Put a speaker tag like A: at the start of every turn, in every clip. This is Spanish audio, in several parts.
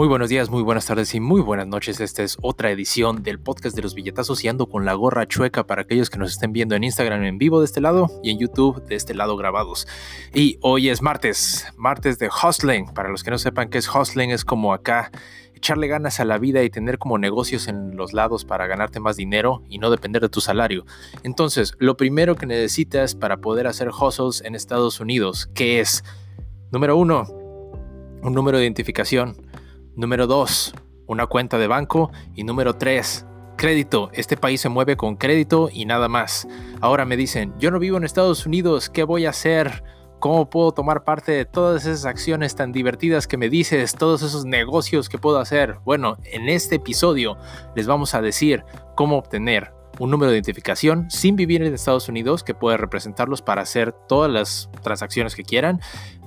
A: Muy buenos días, muy buenas tardes y muy buenas noches. Esta es otra edición del podcast de los billetazos y ando con la gorra chueca para aquellos que nos estén viendo en Instagram en vivo de este lado y en YouTube de este lado grabados. Y hoy es martes, martes de hustling. Para los que no sepan qué es hustling, es como acá echarle ganas a la vida y tener como negocios en los lados para ganarte más dinero y no depender de tu salario. Entonces, lo primero que necesitas para poder hacer hustles en Estados Unidos, que es, número uno, un número de identificación Número 2, una cuenta de banco. Y número 3, crédito. Este país se mueve con crédito y nada más. Ahora me dicen, yo no vivo en Estados Unidos, ¿qué voy a hacer? ¿Cómo puedo tomar parte de todas esas acciones tan divertidas que me dices, todos esos negocios que puedo hacer? Bueno, en este episodio les vamos a decir cómo obtener un número de identificación sin vivir en Estados Unidos que puede representarlos para hacer todas las transacciones que quieran.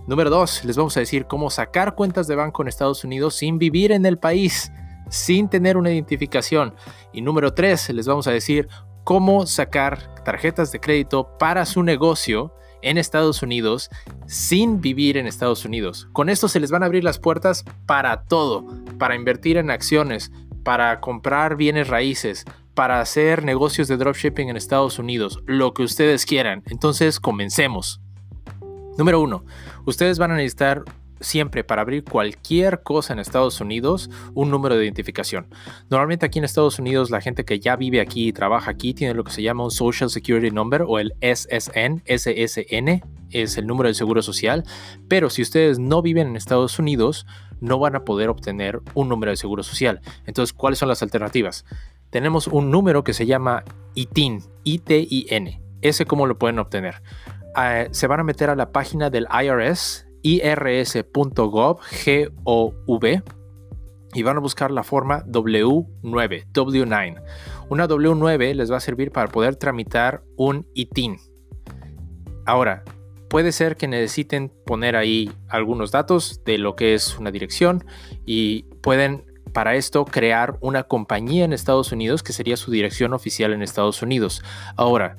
A: Número dos, les vamos a decir cómo sacar cuentas de banco en Estados Unidos sin vivir en el país, sin tener una identificación. Y número tres, les vamos a decir cómo sacar tarjetas de crédito para su negocio en Estados Unidos sin vivir en Estados Unidos. Con esto se les van a abrir las puertas para todo, para invertir en acciones, para comprar bienes raíces, para hacer negocios de dropshipping en Estados Unidos, lo que ustedes quieran. Entonces, comencemos. Número uno, ustedes van a necesitar siempre para abrir cualquier cosa en Estados Unidos un número de identificación. Normalmente aquí en Estados Unidos la gente que ya vive aquí y trabaja aquí tiene lo que se llama un Social Security Number o el SSN, SSN es el número de seguro social, pero si ustedes no viven en Estados Unidos no van a poder obtener un número de seguro social. Entonces, ¿cuáles son las alternativas? Tenemos un número que se llama ITIN, I-T-I-N. Ese cómo lo pueden obtener se van a meter a la página del IRS, irs.gov, G-O-V, y van a buscar la forma W9, W9. Una W9 les va a servir para poder tramitar un ITIN. Ahora, puede ser que necesiten poner ahí algunos datos de lo que es una dirección y pueden para esto crear una compañía en Estados Unidos que sería su dirección oficial en Estados Unidos. Ahora,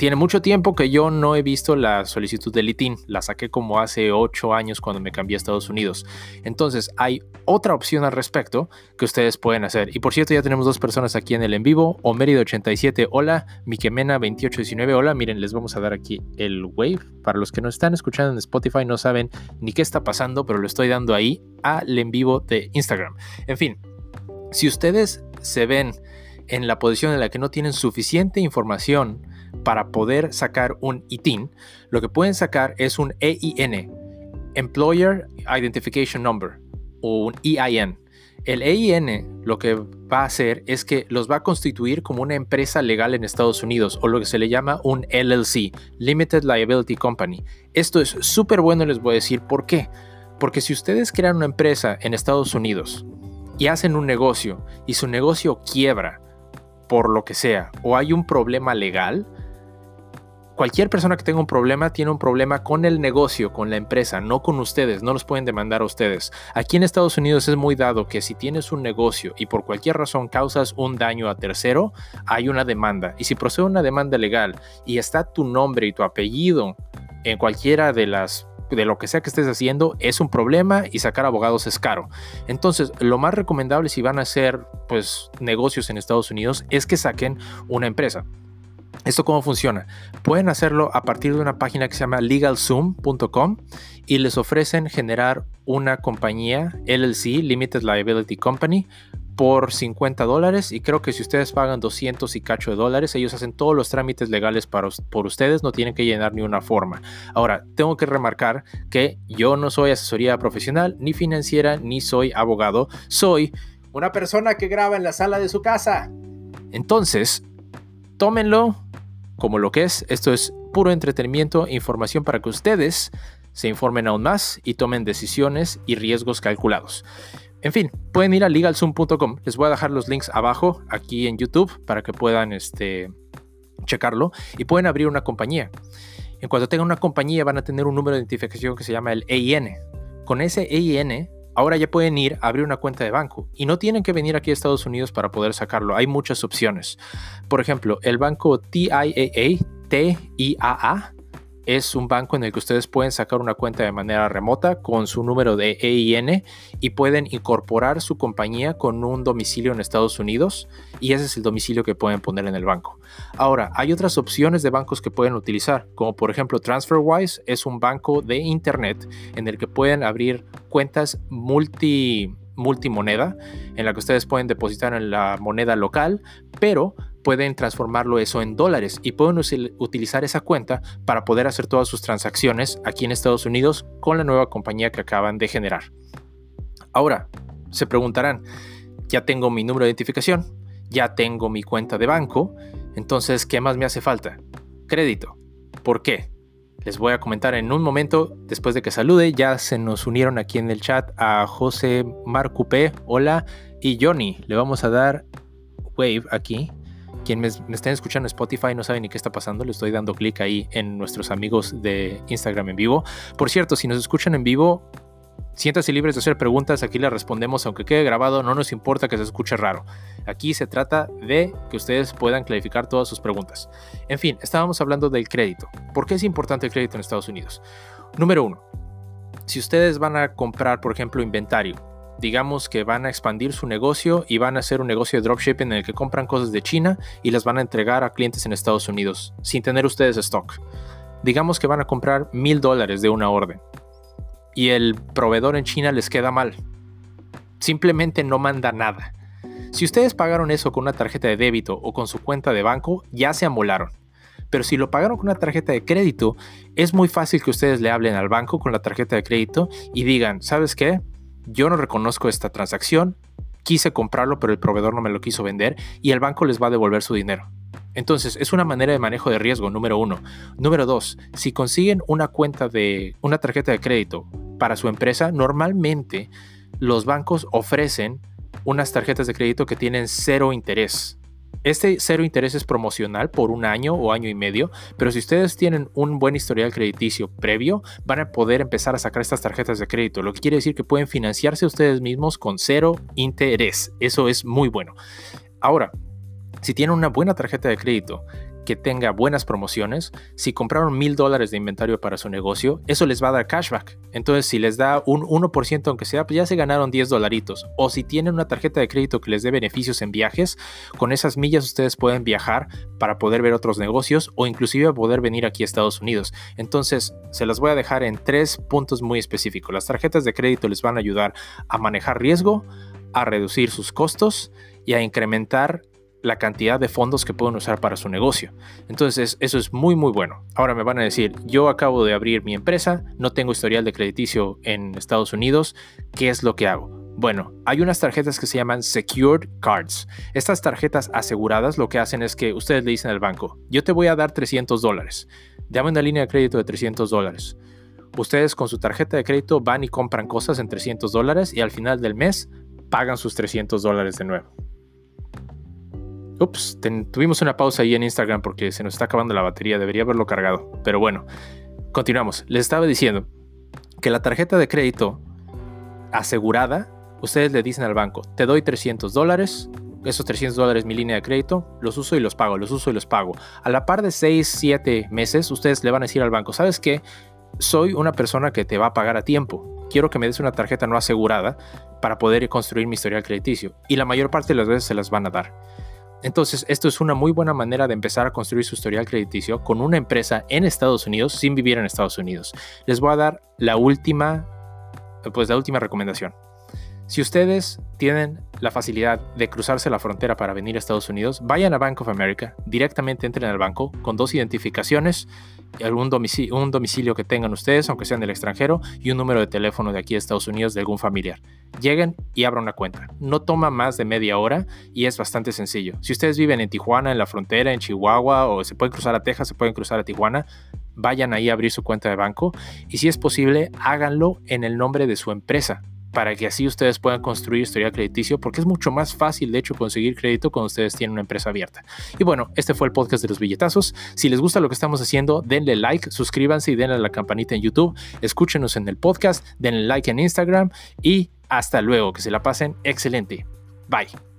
A: tiene mucho tiempo que yo no he visto la solicitud del ITIN. La saqué como hace 8 años cuando me cambié a Estados Unidos. Entonces hay otra opción al respecto que ustedes pueden hacer. Y por cierto, ya tenemos dos personas aquí en el en vivo. Omerido87, hola. Miquemena2819, hola. Miren, les vamos a dar aquí el wave. Para los que nos están escuchando en Spotify no saben ni qué está pasando, pero lo estoy dando ahí al en vivo de Instagram. En fin, si ustedes se ven en la posición en la que no tienen suficiente información para poder sacar un ITIN, lo que pueden sacar es un EIN, Employer Identification Number, o un EIN. El EIN lo que va a hacer es que los va a constituir como una empresa legal en Estados Unidos o lo que se le llama un LLC, Limited Liability Company. Esto es súper bueno, les voy a decir por qué. Porque si ustedes crean una empresa en Estados Unidos y hacen un negocio y su negocio quiebra por lo que sea o hay un problema legal, cualquier persona que tenga un problema tiene un problema con el negocio, con la empresa, no con ustedes, no los pueden demandar a ustedes. Aquí en Estados Unidos es muy dado que si tienes un negocio y por cualquier razón causas un daño a tercero, hay una demanda. Y si procede una demanda legal y está tu nombre y tu apellido en cualquiera de las de lo que sea que estés haciendo es un problema y sacar abogados es caro. Entonces, lo más recomendable si van a hacer pues negocios en Estados Unidos es que saquen una empresa. ¿Esto cómo funciona? Pueden hacerlo a partir de una página que se llama legalzoom.com y les ofrecen generar una compañía LLC, Limited Liability Company, por 50 dólares y creo que si ustedes pagan 200 y cacho de dólares, ellos hacen todos los trámites legales para, por ustedes, no tienen que llenar ni una forma. Ahora, tengo que remarcar que yo no soy asesoría profesional, ni financiera, ni soy abogado, soy una persona que graba en la sala de su casa. Entonces, tómenlo como lo que es. Esto es puro entretenimiento información para que ustedes se informen aún más y tomen decisiones y riesgos calculados. En fin, pueden ir a legalzoom.com. Les voy a dejar los links abajo aquí en YouTube para que puedan este, checarlo y pueden abrir una compañía. En cuanto tengan una compañía van a tener un número de identificación que se llama el EIN. Con ese EIN ahora ya pueden ir a abrir una cuenta de banco y no tienen que venir aquí a Estados Unidos para poder sacarlo. Hay muchas opciones. Por ejemplo, el banco TIAA, TIAA es un banco en el que ustedes pueden sacar una cuenta de manera remota con su número de EIN y pueden incorporar su compañía con un domicilio en Estados Unidos y ese es el domicilio que pueden poner en el banco. Ahora, hay otras opciones de bancos que pueden utilizar, como por ejemplo TransferWise es un banco de internet en el que pueden abrir cuentas multi multimoneda en la que ustedes pueden depositar en la moneda local, pero pueden transformarlo eso en dólares y pueden utilizar esa cuenta para poder hacer todas sus transacciones aquí en Estados Unidos con la nueva compañía que acaban de generar. Ahora, se preguntarán, ya tengo mi número de identificación, ya tengo mi cuenta de banco, entonces, ¿qué más me hace falta? Crédito. ¿Por qué? Les voy a comentar en un momento, después de que salude, ya se nos unieron aquí en el chat a José Marcupé, hola, y Johnny. Le vamos a dar wave aquí quien me, estén escuchando en Spotify no sabe ni qué está pasando, le estoy dando clic ahí en nuestros amigos de Instagram en vivo. Por cierto, si nos escuchan en vivo, siéntase libres de hacer preguntas, aquí las respondemos, aunque quede grabado, no nos importa que se escuche raro. Aquí se trata de que ustedes puedan clarificar todas sus preguntas. En fin, estábamos hablando del crédito. ¿Por qué es importante el crédito en Estados Unidos? Número uno, si ustedes van a comprar, por ejemplo, inventario, digamos que van a expandir su negocio y van a hacer un negocio de dropshipping en el que compran cosas de China y las van a entregar a clientes en Estados Unidos sin tener ustedes stock. Digamos que van a comprar mil dólares de una orden y el proveedor en China les queda mal. Simplemente no manda nada. Si ustedes pagaron eso con una tarjeta de débito o con su cuenta de banco, ya se amolaron. Pero si lo pagaron con una tarjeta de crédito, es muy fácil que ustedes le hablen al banco con la tarjeta de crédito y digan, ¿sabes qué? yo no reconozco esta transacción, quise comprarlo pero el proveedor no me lo quiso vender y el banco les va a devolver su dinero. Entonces, es una manera de manejo de riesgo, número uno. Número dos, si consiguen una cuenta de una tarjeta de crédito para su empresa, normalmente los bancos ofrecen unas tarjetas de crédito que tienen cero interés. Este cero interés es promocional por un año o año y medio, pero si ustedes tienen un buen historial crediticio previo, van a poder empezar a sacar estas tarjetas de crédito, lo que quiere decir que pueden financiarse ustedes mismos con cero interés. Eso es muy bueno. Ahora, si tienen una buena tarjeta de crédito que tenga buenas promociones, si compraron mil dólares de inventario para su negocio, eso les va a dar cashback. Entonces, si les da un 1% aunque sea, pues ya se ganaron 10 dolaritos. O si tienen una tarjeta de crédito que les dé beneficios en viajes, con esas millas ustedes pueden viajar para poder ver otros negocios o inclusive poder venir aquí a Estados Unidos. Entonces, se las voy a dejar en tres puntos muy específicos. Las tarjetas de crédito les van a ayudar a manejar riesgo, a reducir sus costos y a incrementar la cantidad de fondos que pueden usar para su negocio. Entonces, eso es muy, muy bueno. Ahora me van a decir, yo acabo de abrir mi empresa, no tengo historial de crediticio en Estados Unidos, ¿qué es lo que hago? Bueno, hay unas tarjetas que se llaman Secured Cards. Estas tarjetas aseguradas lo que hacen es que ustedes le dicen al banco, yo te voy a dar 300 dólares, dame una línea de crédito de 300 dólares. Ustedes con su tarjeta de crédito van y compran cosas en 300 dólares y al final del mes pagan sus 300 dólares de nuevo. Ups, tuvimos una pausa ahí en Instagram porque se nos está acabando la batería, debería haberlo cargado. Pero bueno, continuamos. Les estaba diciendo que la tarjeta de crédito asegurada, ustedes le dicen al banco, te doy 300 dólares, esos 300 dólares mi línea de crédito, los uso y los pago, los uso y los pago. A la par de 6, 7 meses, ustedes le van a decir al banco, ¿sabes qué? Soy una persona que te va a pagar a tiempo. Quiero que me des una tarjeta no asegurada para poder construir mi historial crediticio. Y la mayor parte de las veces se las van a dar. Entonces, esto es una muy buena manera de empezar a construir su historial crediticio con una empresa en Estados Unidos sin vivir en Estados Unidos. Les voy a dar la última, pues la última recomendación. Si ustedes tienen la facilidad de cruzarse la frontera para venir a Estados Unidos, vayan a Bank of America, directamente entren al banco con dos identificaciones, un domicilio, un domicilio que tengan ustedes, aunque sean del extranjero, y un número de teléfono de aquí de Estados Unidos de algún familiar. Lleguen y abran una cuenta. No toma más de media hora y es bastante sencillo. Si ustedes viven en Tijuana, en la frontera, en Chihuahua, o se pueden cruzar a Texas, se pueden cruzar a Tijuana, vayan ahí a abrir su cuenta de banco y si es posible, háganlo en el nombre de su empresa para que así ustedes puedan construir historial crediticio, porque es mucho más fácil, de hecho, conseguir crédito cuando ustedes tienen una empresa abierta. Y bueno, este fue el podcast de los billetazos. Si les gusta lo que estamos haciendo, denle like, suscríbanse y denle a la campanita en YouTube. Escúchenos en el podcast, denle like en Instagram y hasta luego. Que se la pasen excelente. Bye.